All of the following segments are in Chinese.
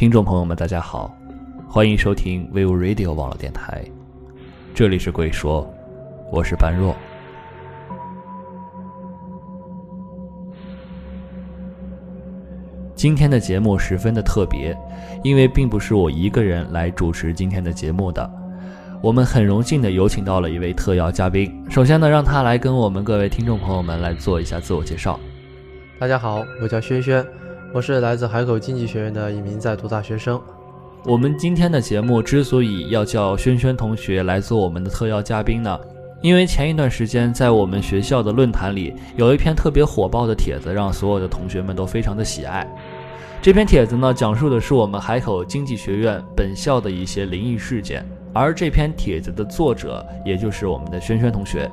听众朋友们，大家好，欢迎收听 Vivo Radio 网络电台，这里是鬼说，我是般若。今天的节目十分的特别，因为并不是我一个人来主持今天的节目的，我们很荣幸的有请到了一位特邀嘉宾。首先呢，让他来跟我们各位听众朋友们来做一下自我介绍。大家好，我叫轩轩。我是来自海口经济学院的一名在读大学生。我们今天的节目之所以要叫轩轩同学来做我们的特邀嘉宾呢，因为前一段时间在我们学校的论坛里有一篇特别火爆的帖子，让所有的同学们都非常的喜爱。这篇帖子呢，讲述的是我们海口经济学院本校的一些灵异事件，而这篇帖子的作者也就是我们的轩轩同学。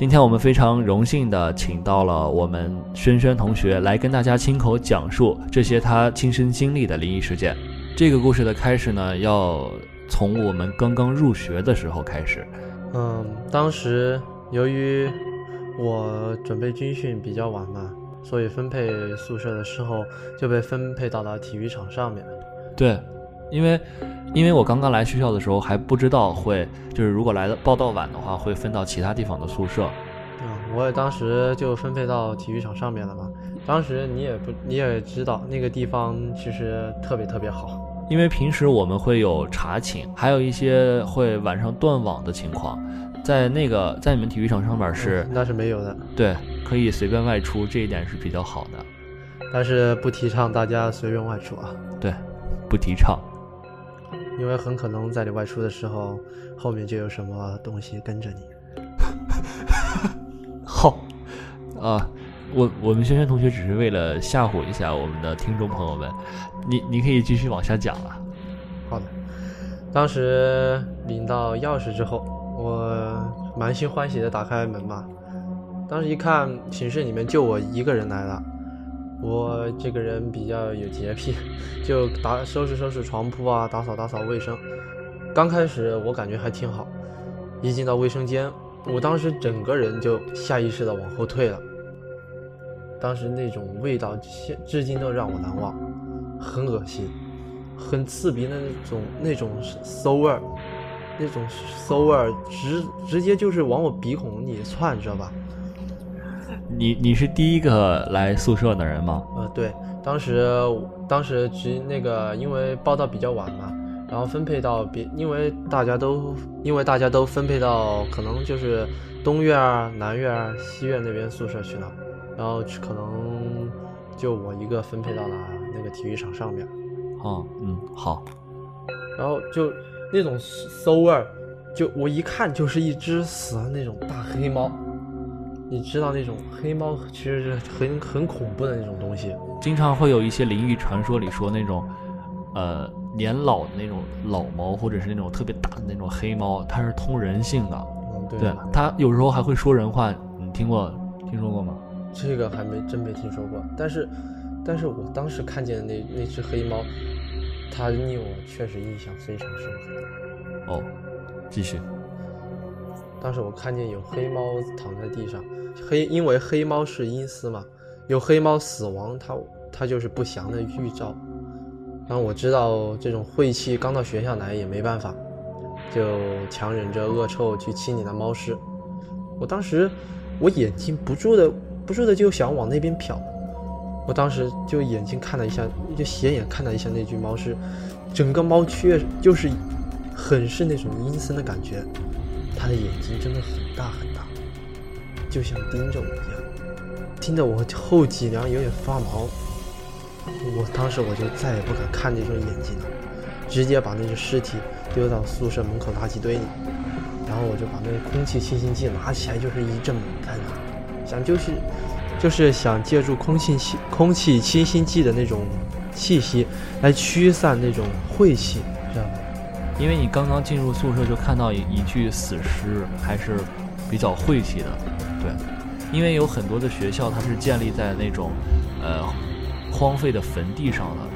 今天我们非常荣幸的请到了我们轩轩同学来跟大家亲口讲述这些他亲身经历的灵异事件。这个故事的开始呢，要从我们刚刚入学的时候开始。嗯，当时由于我准备军训比较晚嘛，所以分配宿舍的时候就被分配到了体育场上面。对，因为。因为我刚刚来学校的时候还不知道会，就是如果来的报到晚的话，会分到其他地方的宿舍。嗯，我也当时就分配到体育场上面了嘛。当时你也不，你也知道那个地方其实特别特别好。因为平时我们会有查寝，还有一些会晚上断网的情况，在那个在你们体育场上面是那是没有的。对，可以随便外出，这一点是比较好的。但是不提倡大家随便外出啊。对，不提倡。因为很可能在你外出的时候，后面就有什么东西跟着你。好，啊，我我们轩轩同学只是为了吓唬一下我们的听众朋友们，你你可以继续往下讲了。好的，当时领到钥匙之后，我满心欢喜的打开门嘛，当时一看寝室里面就我一个人来了。我这个人比较有洁癖，就打收拾收拾床铺啊，打扫打扫卫生。刚开始我感觉还挺好，一进到卫生间，我当时整个人就下意识的往后退了。当时那种味道，现至今都让我难忘，很恶心，很刺鼻的那种那种馊味儿，那种馊味儿直直接就是往我鼻孔里窜，知道吧？你你是第一个来宿舍的人吗？呃，对，当时当时只那个因为报到比较晚嘛，然后分配到别，因为大家都因为大家都分配到可能就是东院啊、南院啊、西院那边宿舍去了，然后可能就我一个分配到了那个体育场上面。哦，嗯，好。然后就那种馊味儿，就我一看就是一只死的那种大黑猫。你知道那种黑猫其实是很很恐怖的那种东西，经常会有一些灵异传说里说那种，呃，年老的那种老猫，或者是那种特别大的那种黑猫，它是通人性的，嗯，对，它有时候还会说人话，你听过听说过吗？这个还没真没听说过，但是，但是我当时看见的那那只黑猫，它令我确实印象非常深刻。哦，继续。当时我看见有黑猫躺在地上。黑，因为黑猫是阴司嘛，有黑猫死亡，它它就是不祥的预兆。然后我知道这种晦气刚到学校来也没办法，就强忍着恶臭去清理那猫尸。我当时我眼睛不住的不住的就想往那边瞟，我当时就眼睛看了一下，就斜眼看了一下那具猫尸，整个猫确就是很是那种阴森的感觉，他的眼睛真的很大很大，就像盯着我一样，听得我后脊梁有点发毛。我当时我就再也不敢看那种眼睛了，直接把那只尸体丢到宿舍门口垃圾堆里，然后我就把那个空气清新剂拿起来就是一阵猛喷啊，想就是就是想借助空气气空气清新剂的那种气息来驱散那种晦气，因为你刚刚进入宿舍就看到一一具死尸，还是比较晦气的，对，因为有很多的学校它是建立在那种呃。荒废的坟地上了，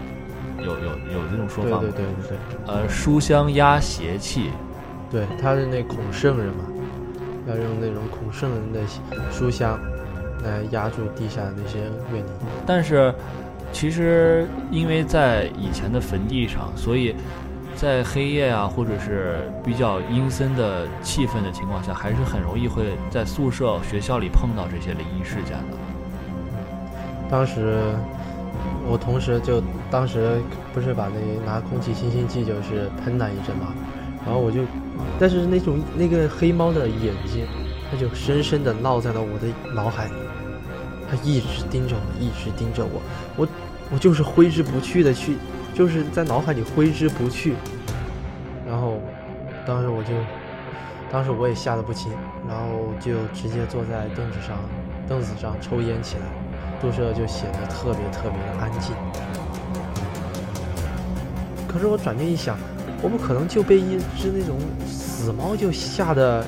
有有有这种说法吗？对对对对呃，书香压邪气，对，他是那孔圣人嘛，要用那种孔圣人的书香来压住地下的那些怨灵。但是，其实因为在以前的坟地上，所以在黑夜啊，或者是比较阴森的气氛的情况下，还是很容易会在宿舍、学校里碰到这些灵异事件的。当时。我同时就当时不是把那拿空气清新剂就是喷了一阵嘛，然后我就，但是那种那个黑猫的眼睛，它就深深的烙在了我的脑海里，它一直盯着我，一直盯着我，我我就是挥之不去的去，就是在脑海里挥之不去，然后当时我就，当时我也吓得不轻，然后就直接坐在凳子上，凳子上抽烟起来。宿舍就显得特别特别的安静。可是我转念一想，我不可能就被一只那种死猫就吓得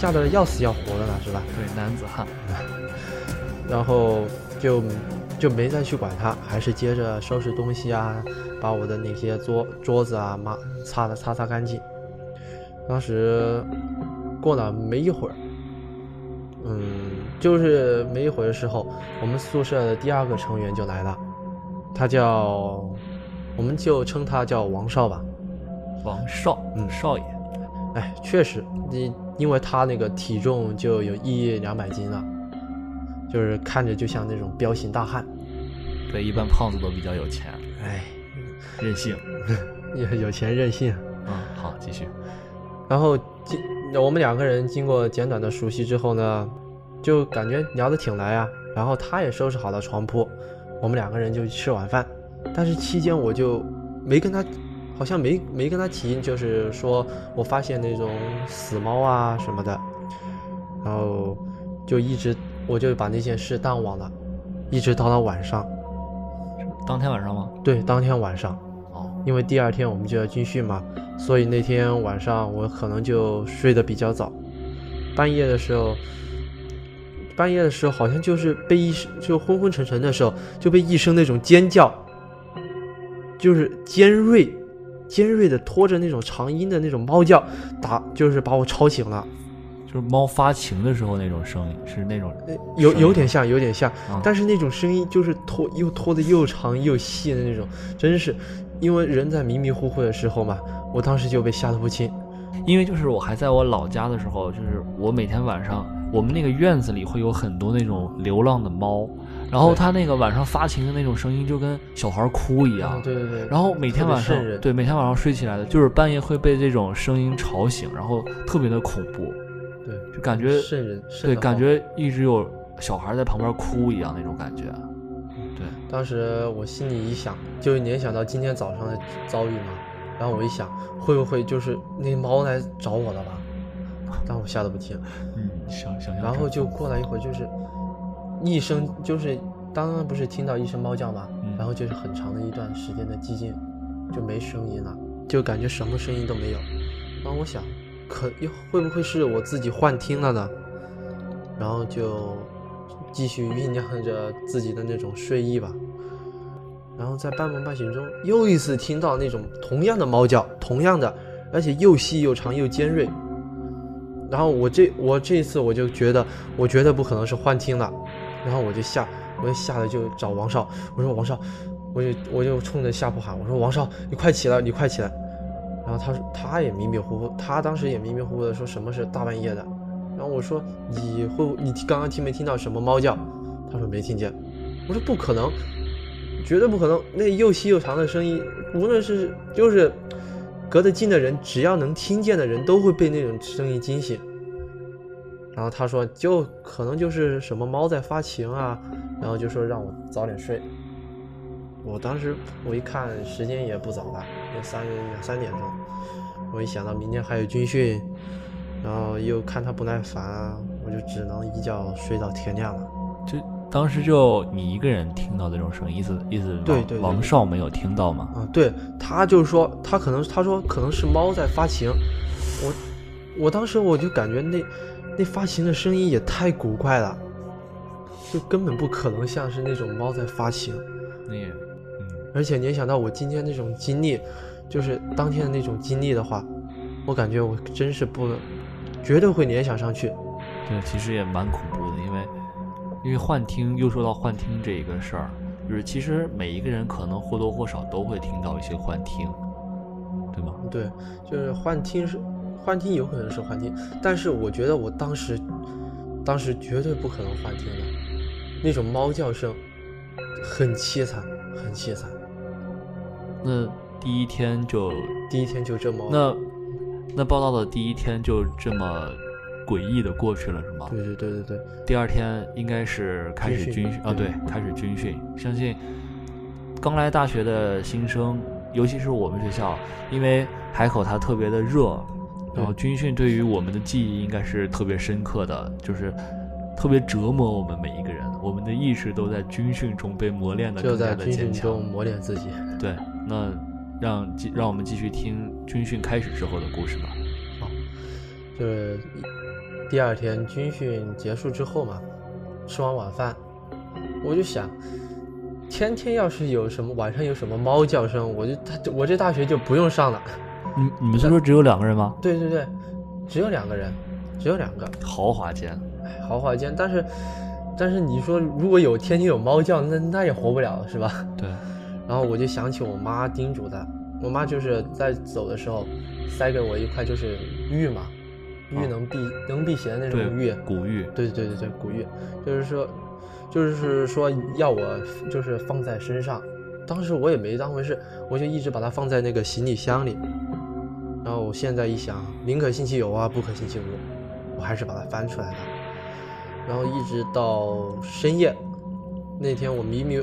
吓得要死要活的呢，是吧？对，男子汉。然后就就没再去管它，还是接着收拾东西啊，把我的那些桌桌子啊抹擦的擦擦干净。当时过了没一会儿，嗯。就是没一会儿的时候，我们宿舍的第二个成员就来了，他叫，我们就称他叫王少吧。王少，嗯，少爷。哎，确实，你因为他那个体重就有一两百斤了，就是看着就像那种彪形大汉。对，一般胖子都比较有钱。哎，任性，有有钱任性。嗯，好，继续。然后经我们两个人经过简短的熟悉之后呢。就感觉聊得挺来啊，然后他也收拾好了床铺，我们两个人就吃晚饭。但是期间我就没跟他，好像没没跟他提，就是说我发现那种死猫啊什么的，然后就一直我就把那件事淡忘了，一直到了晚上。当天晚上吗？对，当天晚上。哦，因为第二天我们就要军训嘛，所以那天晚上我可能就睡得比较早，半夜的时候。半夜的时候，好像就是被一声就昏昏沉沉的时候，就被一声那种尖叫，就是尖锐、尖锐的拖着那种长音的那种猫叫打，就是把我吵醒了。就是猫发情的时候那种声音，是那种有有点像，有点像，但是那种声音就是拖又拖的又长又细的那种，真是因为人在迷迷糊糊的时候嘛，我当时就被吓得不轻。因为就是我还在我老家的时候，就是我每天晚上。我们那个院子里会有很多那种流浪的猫，然后它那个晚上发情的那种声音就跟小孩哭一样。对对对。然后每天晚上，对每天晚上睡起来的，就是半夜会被这种声音吵醒，然后特别的恐怖。感觉。对，感觉一直有小孩在旁边哭一样那种感觉。对。当时我心里一想，就联想到今天早上的遭遇嘛，然后我一想，会不会就是那猫来找我了吧？但我吓得不轻，嗯，想想然后就过了一会儿，就是一声，就是刚刚不是听到一声猫叫嘛，然后就是很长的一段时间的寂静，就没声音了，就感觉什么声音都没有。然后我想，可又会不会是我自己幻听了呢？然后就继续酝酿着自己的那种睡意吧。然后在半梦半醒中，又一次听到那种同样的猫叫，同样的，而且又细又长又尖锐。然后我这我这一次我就觉得我绝对不可能是幻听了，然后我就吓我就吓得就找王少，我说王少，我就我就冲着下铺喊，我说王少你快起来你快起来，然后他说他也迷迷糊糊，他当时也迷迷糊糊的说什么是大半夜的。然后我说你会你刚刚听没听到什么猫叫？他说没听见。我说不可能，绝对不可能。那又细又长的声音，无论是就是隔得近的人，只要能听见的人都会被那种声音惊醒。然后他说就可能就是什么猫在发情啊，然后就说让我早点睡。我当时我一看时间也不早了，也三两三点钟。我一想到明天还有军训，然后又看他不耐烦，我就只能一觉睡到天亮了。就当时就你一个人听到这种声音，意思意思对对对王少没有听到吗？啊，对他就是说，他可能他说可能是猫在发情，我我当时我就感觉那那发情的声音也太古怪了，就根本不可能像是那种猫在发情，那也，嗯，而且联想到我今天那种经历，就是当天的那种经历的话，我感觉我真是不能，绝对会联想上去。对，其实也蛮恐怖的，因为因为幻听，又说到幻听这一个事儿，就是其实每一个人可能或多或少都会听到一些幻听，对吗？对，就是幻听是幻听，有可能是幻听，但是我觉得我当时当时绝对不可能幻听的，那种猫叫声很凄惨，很凄惨。那第一天就第一天就这么，那那报道的第一天就这么诡异的过去了，是吗？对对对对对，第二天应该是开始军训啊，对对，开始军训。相信刚来大学的新生，尤其是我们学校，因为海口它特别的热，然后军训对于我们的记忆应该是特别深刻的，就是特别折磨我们每一个人，我们的意识都在军训中被磨练的更加在军训的坚强中。磨练自己。对，那让继让我们继续听军训开始之后的故事吧。就是第二天军训结束之后嘛，吃完晚饭，我就想，天天要是有什么晚上有什么猫叫声，我就他我这大学就不用上了。你你们 宿舍只有两个人吗？对对对，只有两个人，只有两个，豪华间。哎豪华间。但是，但是你说如果有天天有猫叫，那那也活不了是吧？对，然后我就想起我妈叮嘱的，我妈就是在走的时候塞给我一块就是玉嘛，玉能辟、能辟邪的那种玉，古玉。对对对对，古玉，就是说，就是说要我就是放在身上。当时我也没当回事，我就一直把它放在那个行李箱里。然后我现在一想，宁可信其有啊，不可信其无，我还是把它翻出来了。然后一直到深夜，那天我迷迷，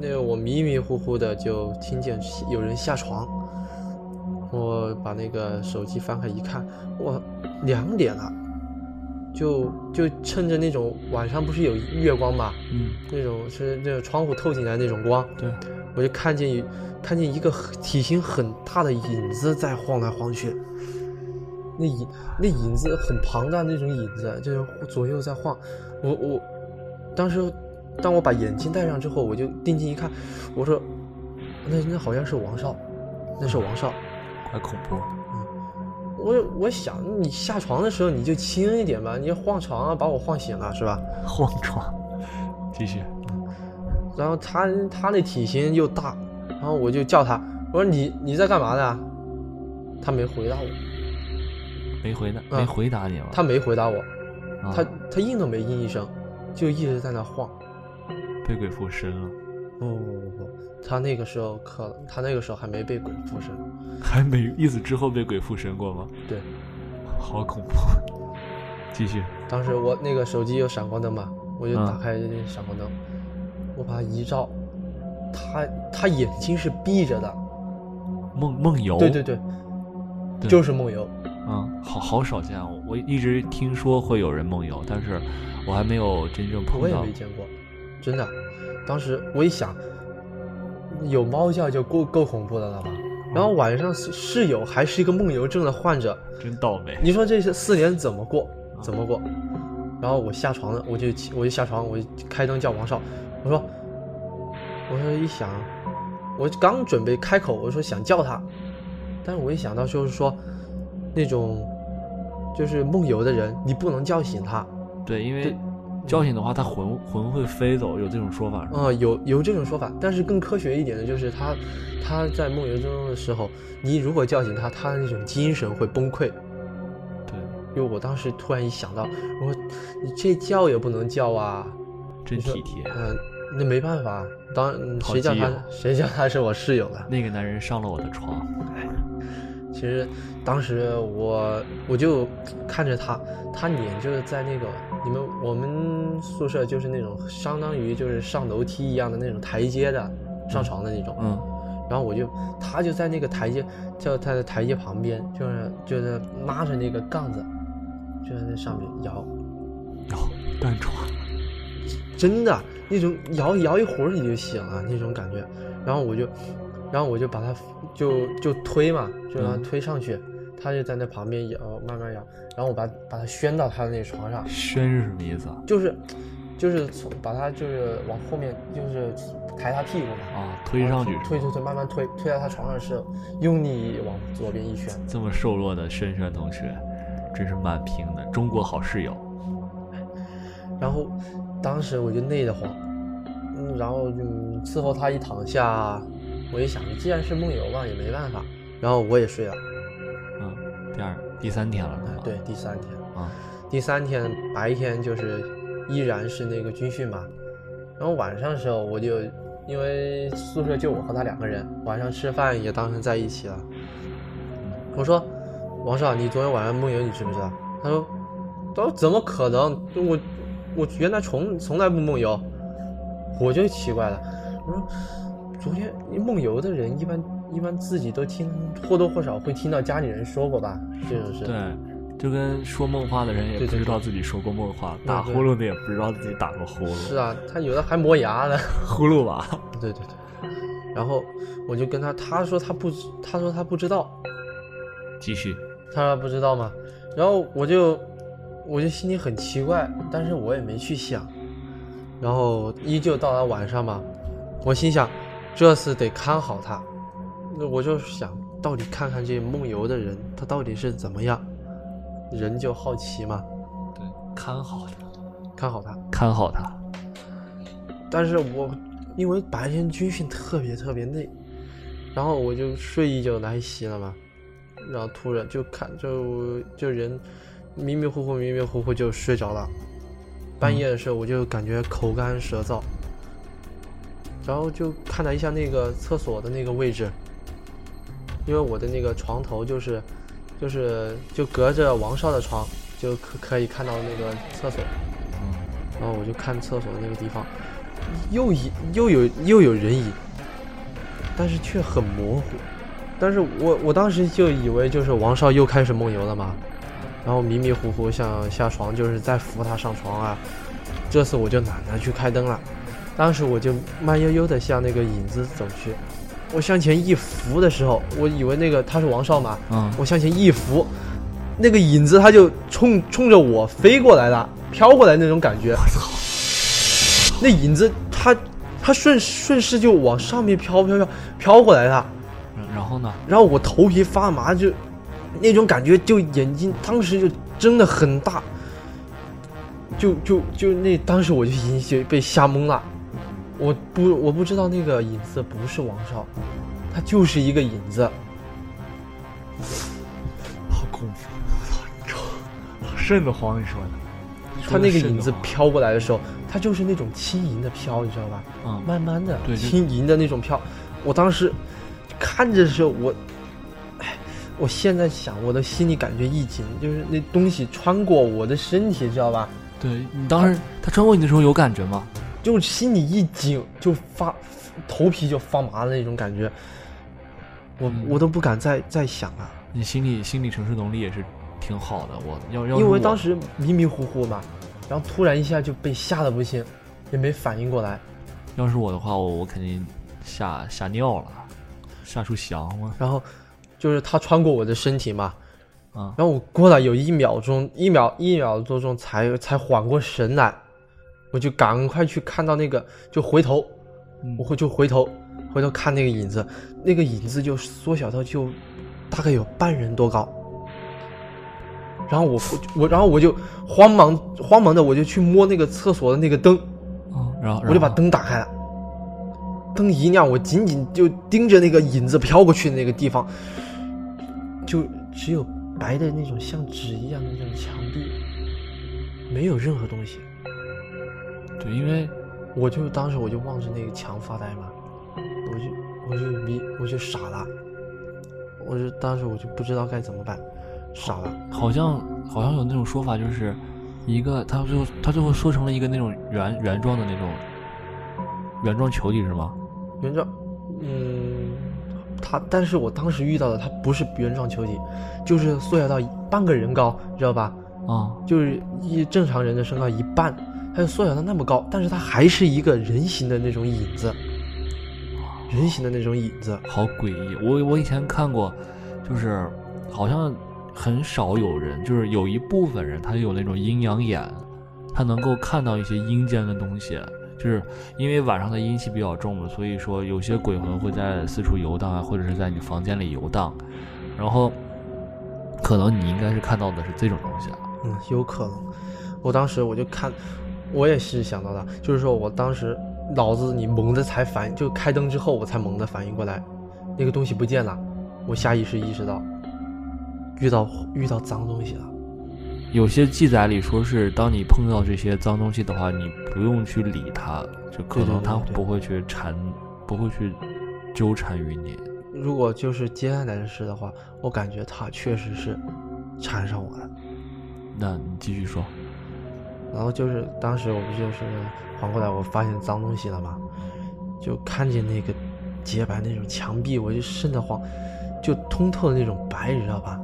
那个我迷迷糊糊的就听见有人下床。我把那个手机翻开一看，哇，两点了。就就趁着那种晚上不是有月光嘛，嗯，那种是那种窗户透进来那种光，对，我就看见看见一个体型很大的影子在晃来晃去，那影那影子很庞大那种影子，就是左右在晃。我我当时当我把眼镜戴上之后，我就定睛一看，我说那那好像是王少，那是王少。怪恐怖。嗯我我想你下床的时候你就轻一点吧，你晃床啊把我晃醒了是吧？晃床，继续。然后他他那体型又大，然后我就叫他，我说你你在干嘛呢？他没回答我，没回答，嗯没回答你吗？他没回答我，啊他他应都没应一声，就一直在那晃。被鬼附身了，不不不不，他那个时候可他那个时候还没被鬼附身，还没意思之后被鬼附身过吗？对，好恐怖。继续。当时我那个手机有闪光灯嘛，我就打开闪光灯，我把它一照，他他眼睛是闭着的，梦梦游。对对对，就是梦游。嗯，好好少见啊！我一直听说会有人梦游，但是我还没有真正碰到我也没。见过，真的。当时我一想，有猫叫就够够恐怖的了吧？然后晚上室室友还是一个梦游症的患者，真倒霉。你说这是四年怎么过？怎么过？然后我下床了，我就起我就下床，我就开灯叫王少，我说，我说一想，我刚准备开口，我说想叫他，但是我一想到就是说，那种就是梦游的人，你不能叫醒他，对，因为叫醒的话，他魂魂会飞走，有这种说法？啊、有有这种说法，但是更科学一点的就是他他在梦游中的时候，你如果叫醒他，他的那种精神会崩溃。对，因为我当时突然一想到，我说你这叫也不能叫啊，真体贴。嗯、那没办法，当谁叫他谁叫他是我室友了。那个男人上了我的床，其实当时我我就看着他，他脸就是在那个你们我们宿舍就是那种相当于就是上楼梯一样的那种台阶的上床的那种，嗯，然后我就他就在那个台阶，就他的台阶旁边，就是就是拉着那个杠子，就在那上面摇，摇，单床，真的那种摇摇一会儿你就醒了那种感觉，然后我就，然后我就把他就就推嘛，就让他嗯。推上去，他就在那旁边摇，慢慢摇，然后我把把他掀到他的那床上，宣是什么意思啊？就是就是从把他就是往后面就是抬他屁股嘛，啊，推上去推推推，慢慢推推到他床上的时候，用力往左边一旋，这么瘦弱的轩轩同学，真是蛮拼的，中国好室友。然后当时我就累得慌，嗯，然后就伺候他一躺下，我一想，既然是梦游嘛，也没办法，然后我也睡了。嗯，第二第三天了对，第三天，啊，第三天白天就是依然是那个军训嘛，然后晚上的时候我就因为宿舍就我和他两个人，晚上吃饭也当成在一起了。我说，王少，你昨天晚上梦游，你知不知道？他说，他说怎么可能？我我原来从从来不梦游，我就奇怪了。我说，昨天梦游的人一般一般自己都听或多或少会听到家里人说过吧，这种事。对，就跟说梦话的人也不知道自己说过梦话，对对打呼噜的也不知道自己打过呼噜。是啊，他有的还磨牙呢。呼噜吧。对对对，然后我就跟他，他说他不知，他说他不知道，继续。他说他不知道吗，然后我就我就心里很奇怪，但是我也没去想，然后依旧到了晚上嘛，我心想这次得看好他，那我就想到底看看这梦游的人他到底是怎么样，人就好奇嘛，对，看好他，看好他，看好他。但是我因为白天军训特别特别累，然后我就睡意就来袭了嘛，然后突然就看就就人迷迷糊糊迷迷糊糊就睡着了，半夜的时候我就感觉口干舌燥，然后就看了一下那个厕所的那个位置，因为我的那个床头就是就是就隔着王少的床，就可可以看到那个厕所。嗯，然后我就看厕所的那个地方，又一又有又有人影，但是却很模糊。但是我我当时就以为就是王少又开始梦游了嘛，然后迷迷糊糊想下床，就是再扶他上床啊。这次我就懒得去开灯了，当时我就慢悠悠的向那个影子走去。我向前一扶的时候，我以为那个他是王少嘛，嗯，我向前一扶，那个影子他就冲冲着我飞过来了，飘过来那种感觉。我操！那影子他他顺顺势就往上面飘飘飘飘过来了，然然后呢？然后我头皮发麻，就那种感觉，就眼睛当时就睁的很大，就就就那当时我就已经就被吓懵了，我不我不知道那个影子不是王少，他就是一个影子。好恐怖！我操，瘆得慌，你说的。他那个影子飘过来的时候，他就是那种轻盈的飘，你知道吧？嗯，慢慢的，对轻盈的那种飘。我当时看着的时候，我，哎，我现在想，我的心里感觉一紧，就是那东西穿过我的身体，知道吧？对你当时他穿过你的时候有感觉吗？就心里一紧，就发头皮就发麻的那种感觉。我、嗯我都不敢再再想了，你心理心理承受能力也是挺好的。我要要我因为当时迷迷糊糊嘛，然后突然一下就被吓得不行，也没反应过来。要是我的话，我我肯定吓吓尿了，吓出翔了。然后就是他穿过我的身体嘛，啊然后我过了有一秒钟，一秒一秒多钟才才缓过神来，我就赶快去看到那个，就回头，嗯我会就回头回头看那个影子，那个影子就缩小到就大概有半人多高，然后我我然后我就慌忙慌忙的我就去摸那个厕所的那个灯，嗯，然后我就把灯打开了，灯一亮，我紧紧就盯着那个影子飘过去的那个地方，就只有白的那种像纸一样的那种墙壁，没有任何东西。对，因为我就当时我就望着那个墙发呆嘛，我就我就迷我就傻了，我就当时我就不知道该怎么办，傻了。好像好像有那种说法，就是一个他最后他最后缩成了一个那种圆圆状的那种原状球体是吗？原状，嗯，他，但是我当时遇到的他不是原状球体，就是缩小到半个人高，知道吧？啊、就是一正常人的身高一半，它就缩小到那么高，但是它还是一个人形的那种影子，人形的那种影子。好诡异！我我以前看过，就是好像很少有人，就是有一部分人他有那种阴阳眼，他能够看到一些阴间的东西。就是因为晚上的阴气比较重嘛，所以说有些鬼魂会在四处游荡啊，或者是在你房间里游荡，然后可能你应该是看到的是这种东西啊。嗯，有可能。我当时我就看，我也是想到的，就是说我当时脑子里猛的才反，就开灯之后我才猛的反应过来，那个东西不见了，我下意识意识到遇到遇到脏东西了。有些记载里说是，当你碰到这些脏东西的话，你不用去理它，就可能它不会去缠，不会去纠缠于你。如果就是接下来的事的话，我感觉它确实是缠上我了。那你继续说。然后就是当时我不就是缓过来，我发现脏东西了嘛，就看见那个洁白那种墙壁，我就瘆得慌，就通透的那种白，你知道吧？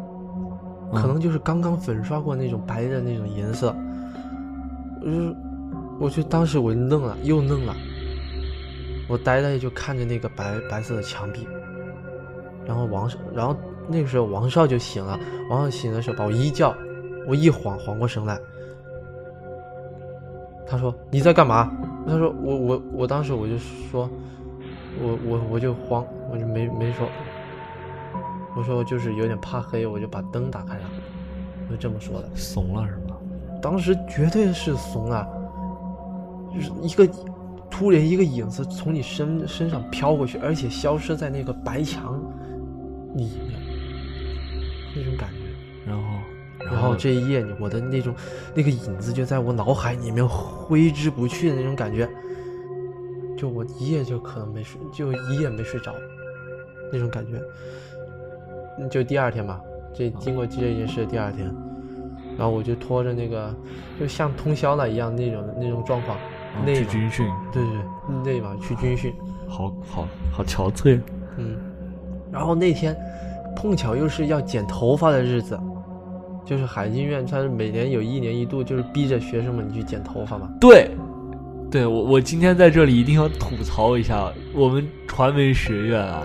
可能就是刚刚粉刷过那种白的那种颜色。我就我就当时我就愣了，又愣了，我呆呆就看着那个白白色的墙壁，然后王，然后那个时候王少就醒了，王少醒的时候把我一叫，我一晃晃过神来。他说你在干嘛？他说我我我当时我就说，我我我就慌，我就没没说，我说就是有点怕黑，我就把灯打开了，我就这么说的。怂了是吗？当时绝对是怂了，就是一个突然一个影子从你身身上飘过去，而且消失在那个白墙里面，那种感觉。然后，这一夜，我的那种那个影子就在我脑海里面挥之不去的那种感觉，就我一夜就可能没睡，就一夜没睡着，那种感觉。嗯就第二天吧，这经过这件事第二天，然后我就拖着那个，就像通宵了一样那种那种状况，去军训，对对对，累嘛，去军训，好好好憔悴。嗯，然后那天碰巧又是要剪头发的日子，就是海军院，它是每年有一年一度，就是逼着学生们去剪头发嘛。对，对我我今天在这里一定要吐槽一下我们传媒学院啊，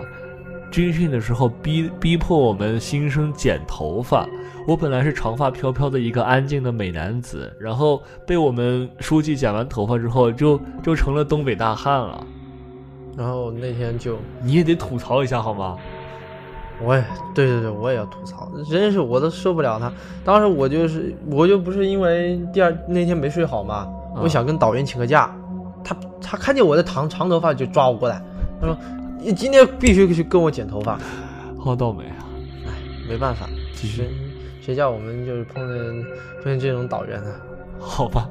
军训的时候逼逼迫我们新生剪头发。我本来是长发飘飘的一个安静的美男子，然后被我们书记剪完头发之后，就就成了东北大汉了。然后那天就，你也得吐槽一下好吗？我也对对对，我也要吐槽，真是我都受不了他。当时我就是我就不是因为第二那天没睡好嘛，嗯我想跟导员请个假，他他看见我的长长头发就抓我过来，他说你今天必须去跟我剪头发。好倒霉啊！哎，没办法，其实谁谁叫我们就是碰见碰见这种导员呢？好吧，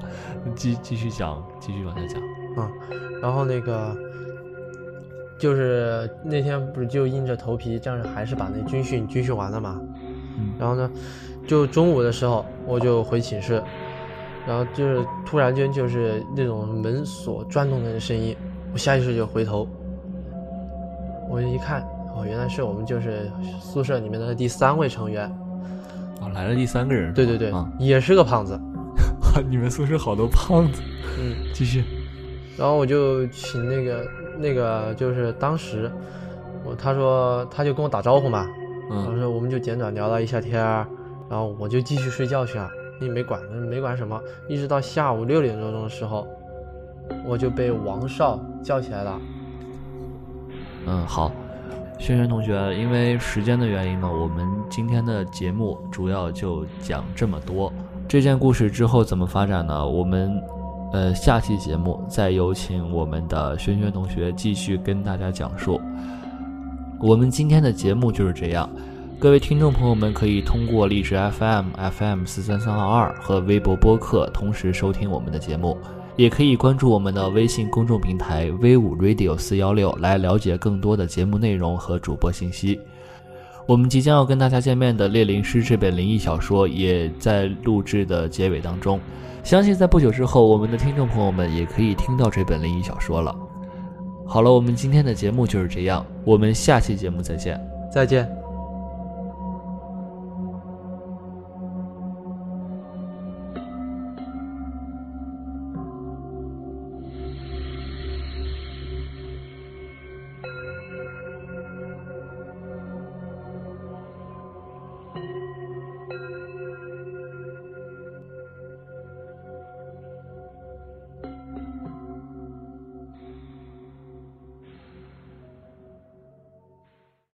继继续讲，继续往下讲。啊，然后那个就是那天不是就硬着头皮，这样还是把那军训军训完了嘛。嗯然后呢，就中午的时候我就回寝室，然后就是突然间就是那种门锁转动的声音，我下意识就回头，我一看，哦，原来是我们就是宿舍里面的第三位成员，哦，来了第三个人。对对对，啊，也是个胖子，你们宿舍好多胖子。嗯。继续。然后我就请那个那个，就是当时我他说他就跟我打招呼嘛，然后嗯，说我们就简短聊了一下天儿，然后我就继续睡觉去了，也没管没管什么，一直到下午六点多钟的时候，我就被王少叫起来了。嗯，好，轩轩同学，因为时间的原因呢，我们今天的节目主要就讲这么多。这件故事之后怎么发展呢？我们呃下期节目再有请我们的轩轩同学继续跟大家讲述。我们今天的节目就是这样，各位听众朋友们可以通过荔枝 FM FM 四三三二二和微博播客同时收听我们的节目。也可以关注我们的微信公众平台 V 五 Radio 四幺六来了解更多的节目内容和主播信息。我们即将要跟大家见面的《猎灵师》这本灵异小说也在录制的结尾当中，相信在不久之后，我们的听众朋友们也可以听到这本灵异小说了。好了，我们今天的节目就是这样，我们下期节目再见，再见。